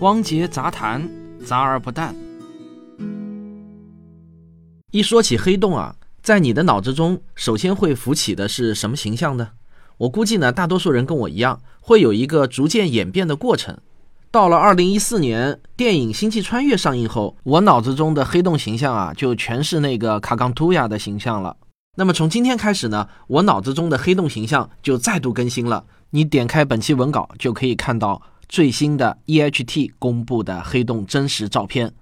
汪杰杂谈，杂而不淡。一说起黑洞啊，在你的脑子中首先会浮起的是什么形象呢？我估计呢，大多数人跟我一样，会有一个逐渐演变的过程。到了二零一四年，电影《星际穿越》上映后，我脑子中的黑洞形象啊，就全是那个卡冈图亚的形象了。那么从今天开始呢，我脑子中的黑洞形象就再度更新了。你点开本期文稿，就可以看到最新的 EHT 公布的黑洞真实照片。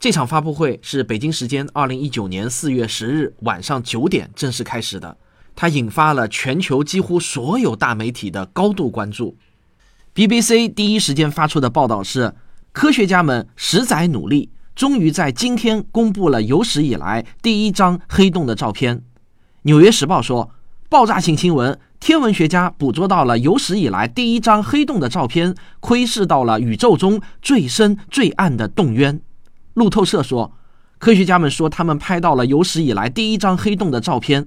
这场发布会是北京时间二零一九年四月十日晚上九点正式开始的，它引发了全球几乎所有大媒体的高度关注。BBC 第一时间发出的报道是：科学家们十载努力，终于在今天公布了有史以来第一张黑洞的照片。《纽约时报》说，爆炸性新闻，天文学家捕捉到了有史以来第一张黑洞的照片，窥视到了宇宙中最深最暗的洞渊。路透社说，科学家们说他们拍到了有史以来第一张黑洞的照片。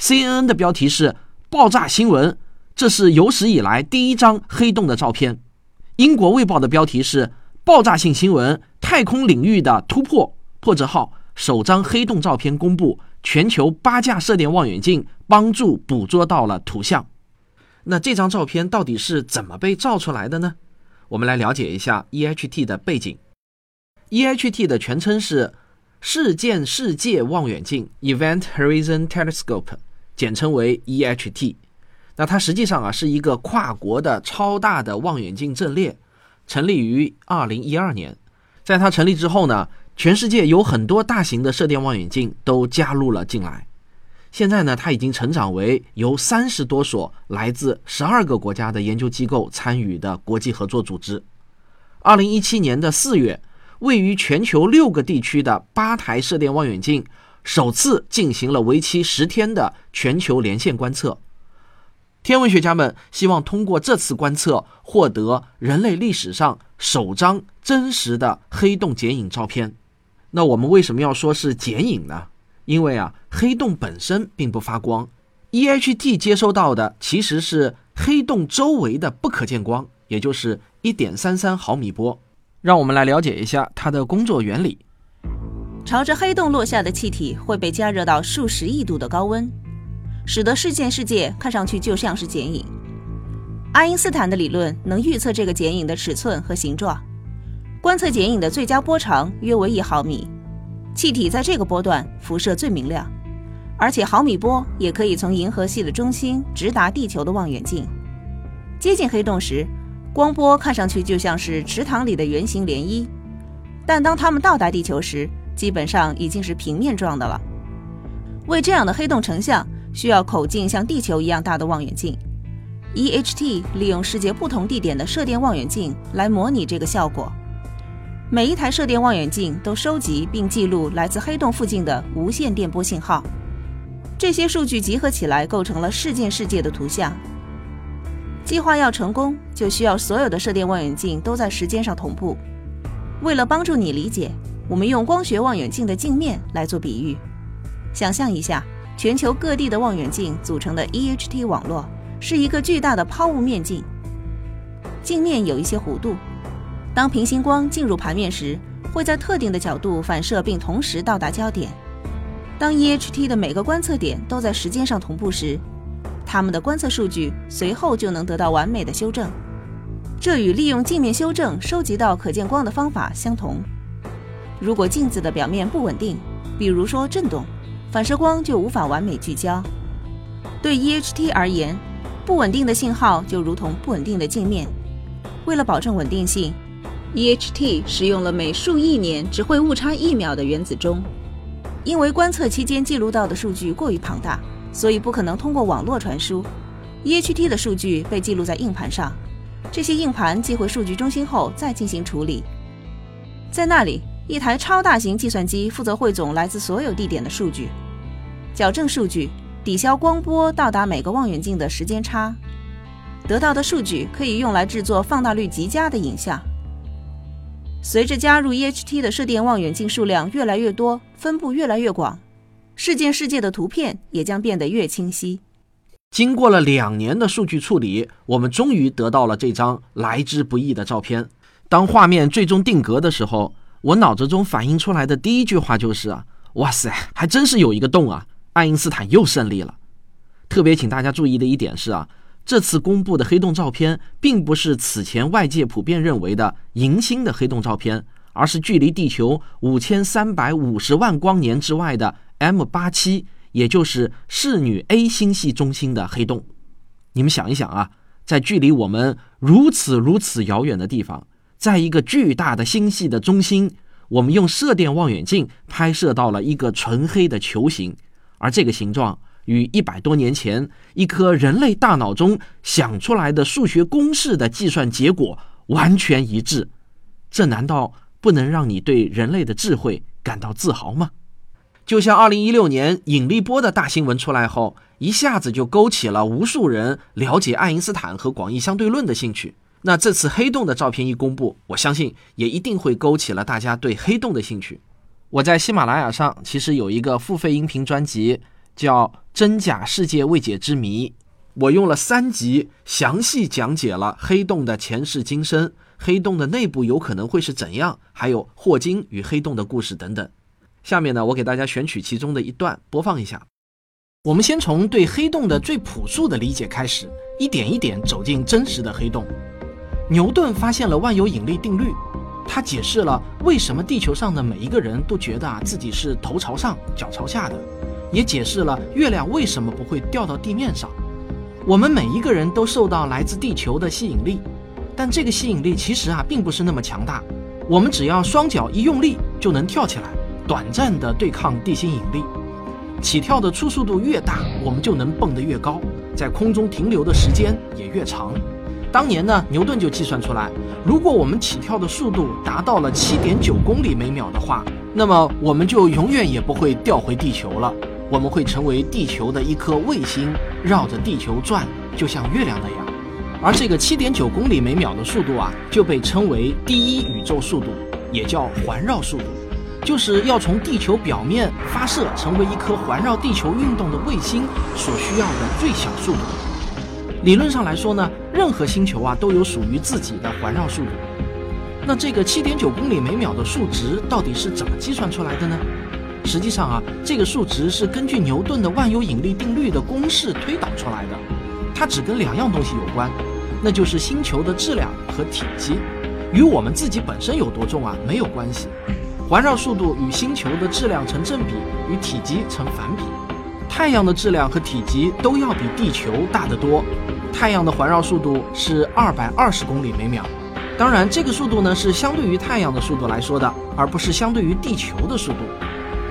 CNN 的标题是“爆炸新闻”，这是有史以来第一张黑洞的照片。英国卫报的标题是“爆炸性新闻：太空领域的突破”，破折号首张黑洞照片公布。全球八架射电望远镜帮助捕捉到了图像。那这张照片到底是怎么被照出来的呢？我们来了解一下 EHT 的背景。EHT 的全称是事件世界望远镜 （Event Horizon Telescope），简称为 EHT。那它实际上啊是一个跨国的超大的望远镜阵列，成立于2012年。在它成立之后呢？全世界有很多大型的射电望远镜都加入了进来。现在呢，它已经成长为由三十多所来自十二个国家的研究机构参与的国际合作组织。二零一七年的四月，位于全球六个地区的八台射电望远镜首次进行了为期十天的全球连线观测。天文学家们希望通过这次观测获得人类历史上首张真实的黑洞剪影照片。那我们为什么要说是剪影呢？因为啊，黑洞本身并不发光，EHT 接收到的其实是黑洞周围的不可见光，也就是一点三三毫米波。让我们来了解一下它的工作原理。朝着黑洞落下的气体会被加热到数十亿度的高温，使得事件世界看上去就像是剪影。爱因斯坦的理论能预测这个剪影的尺寸和形状。观测剪影的最佳波长约为一毫米，气体在这个波段辐射最明亮，而且毫米波也可以从银河系的中心直达地球的望远镜。接近黑洞时，光波看上去就像是池塘里的圆形涟漪，但当它们到达地球时，基本上已经是平面状的了。为这样的黑洞成像，需要口径像地球一样大的望远镜。EHT 利用世界不同地点的射电望远镜来模拟这个效果。每一台射电望远镜都收集并记录来自黑洞附近的无线电波信号，这些数据集合起来构成了事件世界的图像。计划要成功，就需要所有的射电望远镜都在时间上同步。为了帮助你理解，我们用光学望远镜的镜面来做比喻。想象一下，全球各地的望远镜组成的 EHT 网络是一个巨大的抛物面镜，镜面有一些弧度。当平行光进入盘面时，会在特定的角度反射，并同时到达焦点。当 EHT 的每个观测点都在时间上同步时，它们的观测数据随后就能得到完美的修正。这与利用镜面修正收集到可见光的方法相同。如果镜子的表面不稳定，比如说振动，反射光就无法完美聚焦。对 EHT 而言，不稳定的信号就如同不稳定的镜面。为了保证稳定性，EHT 使用了每数亿年只会误差一秒的原子钟，因为观测期间记录到的数据过于庞大，所以不可能通过网络传输。EHT 的数据被记录在硬盘上，这些硬盘寄回数据中心后再进行处理。在那里，一台超大型计算机负责汇总来自所有地点的数据，矫正数据，抵消光波到达每个望远镜的时间差。得到的数据可以用来制作放大率极佳的影像。随着加入 EHT 的射电望远镜数量越来越多，分布越来越广，事件世界的图片也将变得越清晰。经过了两年的数据处理，我们终于得到了这张来之不易的照片。当画面最终定格的时候，我脑子中反映出来的第一句话就是啊，哇塞，还真是有一个洞啊！爱因斯坦又胜利了。特别请大家注意的一点是啊，这次公布的黑洞照片，并不是此前外界普遍认为的银星的黑洞照片，而是距离地球五千三百五十万光年之外的 M 八七，也就是侍女 A 星系中心的黑洞。你们想一想啊，在距离我们如此如此遥远的地方。在一个巨大的星系的中心，我们用射电望远镜拍摄到了一个纯黑的球形，而这个形状与一百多年前一颗人类大脑中想出来的数学公式的计算结果完全一致。这难道不能让你对人类的智慧感到自豪吗？就像二零一六年引力波的大新闻出来后，一下子就勾起了无数人了解爱因斯坦和广义相对论的兴趣。那这次黑洞的照片一公布，我相信也一定会勾起了大家对黑洞的兴趣。我在喜马拉雅上其实有一个付费音频专辑，叫《真假世界未解之谜》，我用了三集详细讲解了黑洞的前世今生，黑洞的内部有可能会是怎样，还有霍金与黑洞的故事等等。下面呢，我给大家选取其中的一段播放一下。我们先从对黑洞的最朴素的理解开始，一点一点走进真实的黑洞。牛顿发现了万有引力定律，他解释了为什么地球上的每一个人都觉得啊自己是头朝上脚朝下的，也解释了月亮为什么不会掉到地面上。我们每一个人都受到来自地球的吸引力，但这个吸引力其实啊并不是那么强大。我们只要双脚一用力就能跳起来，短暂的对抗地心引力。起跳的初速度越大，我们就能蹦得越高，在空中停留的时间也越长。当年呢，牛顿就计算出来，如果我们起跳的速度达到了七点九公里每秒的话，那么我们就永远也不会掉回地球了。我们会成为地球的一颗卫星，绕着地球转，就像月亮那样。而这个七点九公里每秒的速度啊，就被称为第一宇宙速度，也叫环绕速度，就是要从地球表面发射成为一颗环绕地球运动的卫星所需要的最小速度。理论上来说呢，任何星球啊都有属于自己的环绕速度。那这个七点九公里每秒的数值到底是怎么计算出来的呢？实际上啊，这个数值是根据牛顿的万有引力定律的公式推导出来的。它只跟两样东西有关，那就是星球的质量和体积，与我们自己本身有多重啊没有关系。环绕速度与星球的质量成正比，与体积成反比。太阳的质量和体积都要比地球大得多。太阳的环绕速度是二百二十公里每秒，当然，这个速度呢是相对于太阳的速度来说的，而不是相对于地球的速度。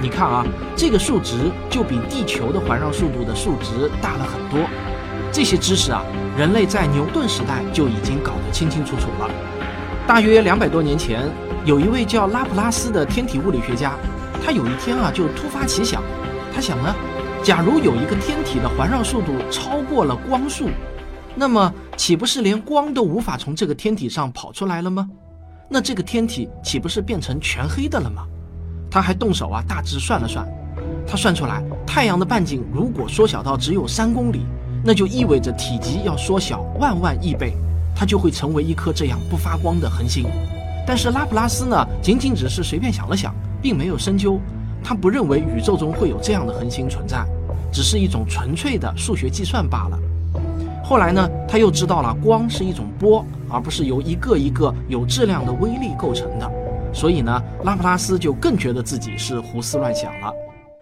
你看啊，这个数值就比地球的环绕速度的数值大了很多。这些知识啊，人类在牛顿时代就已经搞得清清楚楚了。大约两百多年前，有一位叫拉普拉斯的天体物理学家，他有一天啊就突发奇想，他想呢，假如有一个天体的环绕速度超过了光速。那么岂不是连光都无法从这个天体上跑出来了吗？那这个天体岂不是变成全黑的了吗？他还动手啊，大致算了算，他算出来，太阳的半径如果缩小到只有三公里，那就意味着体积要缩小万万亿倍，它就会成为一颗这样不发光的恒星。但是拉普拉斯呢，仅仅只是随便想了想，并没有深究，他不认为宇宙中会有这样的恒星存在，只是一种纯粹的数学计算罢了。后来呢，他又知道了光是一种波，而不是由一个一个有质量的微粒构成的。所以呢，拉普拉斯就更觉得自己是胡思乱想了。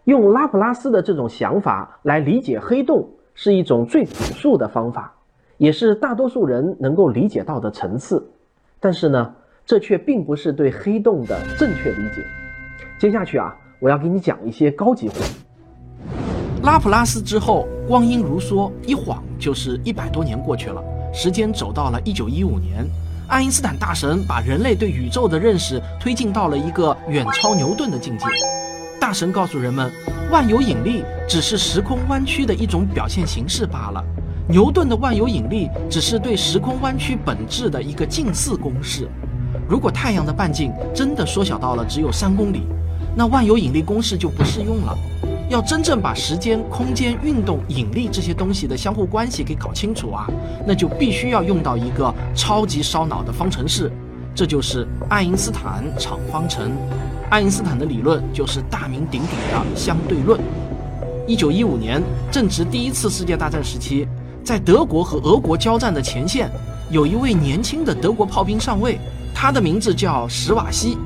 用拉普拉斯的这种想法来理解黑洞，是一种最朴素的方法，也是大多数人能够理解到的层次。但是呢，这却并不是对黑洞的正确理解。接下去啊，我要给你讲一些高级货。拉普拉斯之后，光阴如梭，一晃就是一百多年过去了。时间走到了一九一五年，爱因斯坦大神把人类对宇宙的认识推进到了一个远超牛顿的境界。大神告诉人们，万有引力只是时空弯曲的一种表现形式罢了。牛顿的万有引力只是对时空弯曲本质的一个近似公式。如果太阳的半径真的缩小到了只有三公里，那万有引力公式就不适用了。要真正把时间、空间、运动、引力这些东西的相互关系给搞清楚啊，那就必须要用到一个超级烧脑的方程式，这就是爱因斯坦场方程。爱因斯坦的理论就是大名鼎鼎的相对论。一九一五年，正值第一次世界大战时期，在德国和俄国交战的前线，有一位年轻的德国炮兵上尉，他的名字叫史瓦西。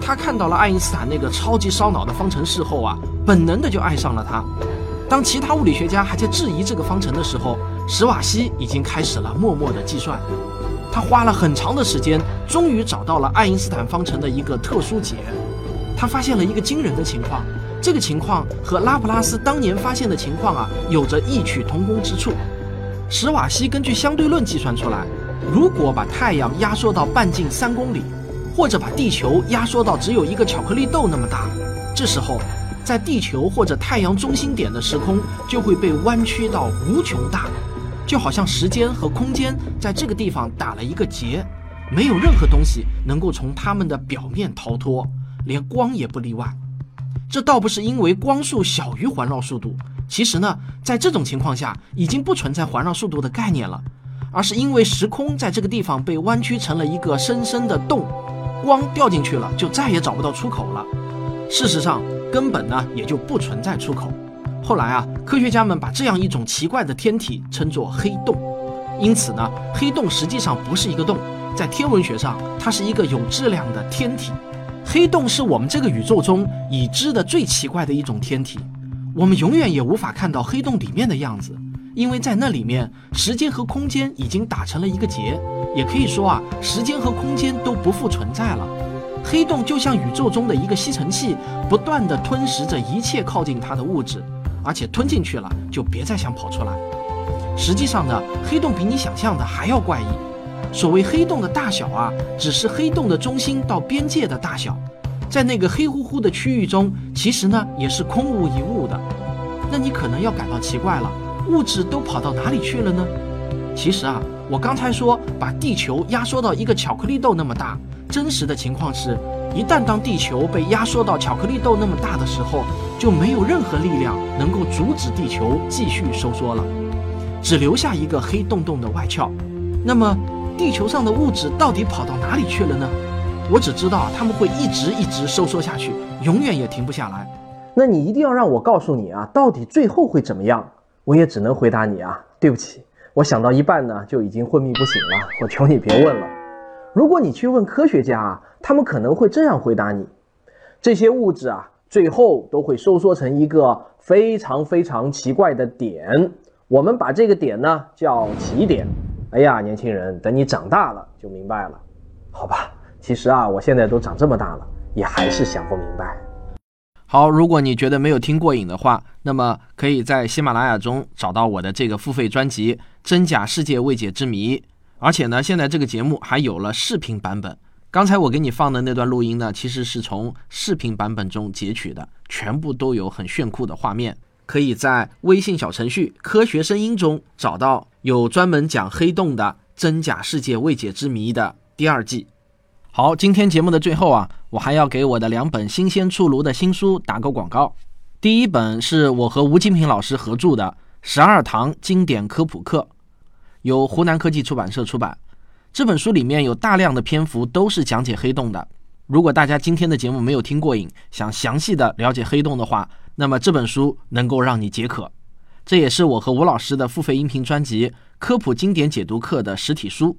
他看到了爱因斯坦那个超级烧脑的方程式后啊，本能的就爱上了他。当其他物理学家还在质疑这个方程的时候，史瓦西已经开始了默默的计算。他花了很长的时间，终于找到了爱因斯坦方程的一个特殊解。他发现了一个惊人的情况，这个情况和拉普拉斯当年发现的情况啊，有着异曲同工之处。史瓦西根据相对论计算出来，如果把太阳压缩到半径三公里。或者把地球压缩到只有一个巧克力豆那么大，这时候，在地球或者太阳中心点的时空就会被弯曲到无穷大，就好像时间和空间在这个地方打了一个结，没有任何东西能够从它们的表面逃脱，连光也不例外。这倒不是因为光速小于环绕速度，其实呢，在这种情况下已经不存在环绕速度的概念了，而是因为时空在这个地方被弯曲成了一个深深的洞。光掉进去了，就再也找不到出口了。事实上，根本呢也就不存在出口。后来啊，科学家们把这样一种奇怪的天体称作黑洞。因此呢，黑洞实际上不是一个洞，在天文学上，它是一个有质量的天体。黑洞是我们这个宇宙中已知的最奇怪的一种天体。我们永远也无法看到黑洞里面的样子，因为在那里面，时间和空间已经打成了一个结。也可以说啊，时间和空间都不复存在了。黑洞就像宇宙中的一个吸尘器，不断地吞噬着一切靠近它的物质，而且吞进去了就别再想跑出来。实际上呢，黑洞比你想象的还要怪异。所谓黑洞的大小啊，只是黑洞的中心到边界的大小，在那个黑乎乎的区域中，其实呢也是空无一物的。那你可能要感到奇怪了，物质都跑到哪里去了呢？其实啊。我刚才说把地球压缩到一个巧克力豆那么大，真实的情况是，一旦当地球被压缩到巧克力豆那么大的时候，就没有任何力量能够阻止地球继续收缩了，只留下一个黑洞洞的外壳。那么，地球上的物质到底跑到哪里去了呢？我只知道它们会一直一直收缩下去，永远也停不下来。那你一定要让我告诉你啊，到底最后会怎么样？我也只能回答你啊，对不起。我想到一半呢，就已经昏迷不醒了。我求你别问了。如果你去问科学家，他们可能会这样回答你：这些物质啊，最后都会收缩成一个非常非常奇怪的点。我们把这个点呢叫起点。哎呀，年轻人，等你长大了就明白了，好吧？其实啊，我现在都长这么大了，也还是想不明白。好，如果你觉得没有听过瘾的话，那么可以在喜马拉雅中找到我的这个付费专辑《真假世界未解之谜》，而且呢，现在这个节目还有了视频版本。刚才我给你放的那段录音呢，其实是从视频版本中截取的，全部都有很炫酷的画面。可以在微信小程序“科学声音”中找到有专门讲黑洞的《真假世界未解之谜》的第二季。好，今天节目的最后啊，我还要给我的两本新鲜出炉的新书打个广告。第一本是我和吴金平老师合著的《十二堂经典科普课》，由湖南科技出版社出版。这本书里面有大量的篇幅都是讲解黑洞的。如果大家今天的节目没有听过瘾，想详细的了解黑洞的话，那么这本书能够让你解渴。这也是我和吴老师的付费音频专辑《科普经典解读课》的实体书。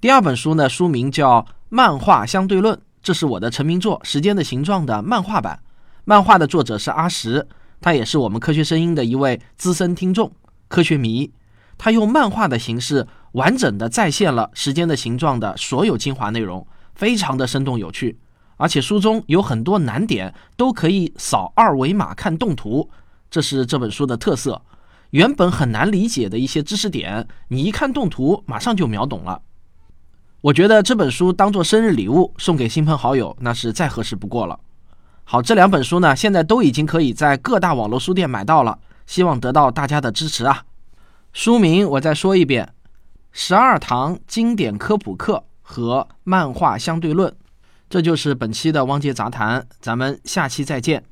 第二本书呢，书名叫《漫画相对论》，这是我的成名作《时间的形状》的漫画版。漫画的作者是阿石，他也是我们科学声音的一位资深听众、科学迷。他用漫画的形式，完整的再现了《时间的形状》的所有精华内容，非常的生动有趣。而且书中有很多难点都可以扫二维码看动图，这是这本书的特色。原本很难理解的一些知识点，你一看动图，马上就秒懂了。我觉得这本书当做生日礼物送给亲朋好友，那是再合适不过了。好，这两本书呢，现在都已经可以在各大网络书店买到了，希望得到大家的支持啊。书名我再说一遍：《十二堂经典科普课》和《漫画相对论》。这就是本期的汪杰杂谈，咱们下期再见。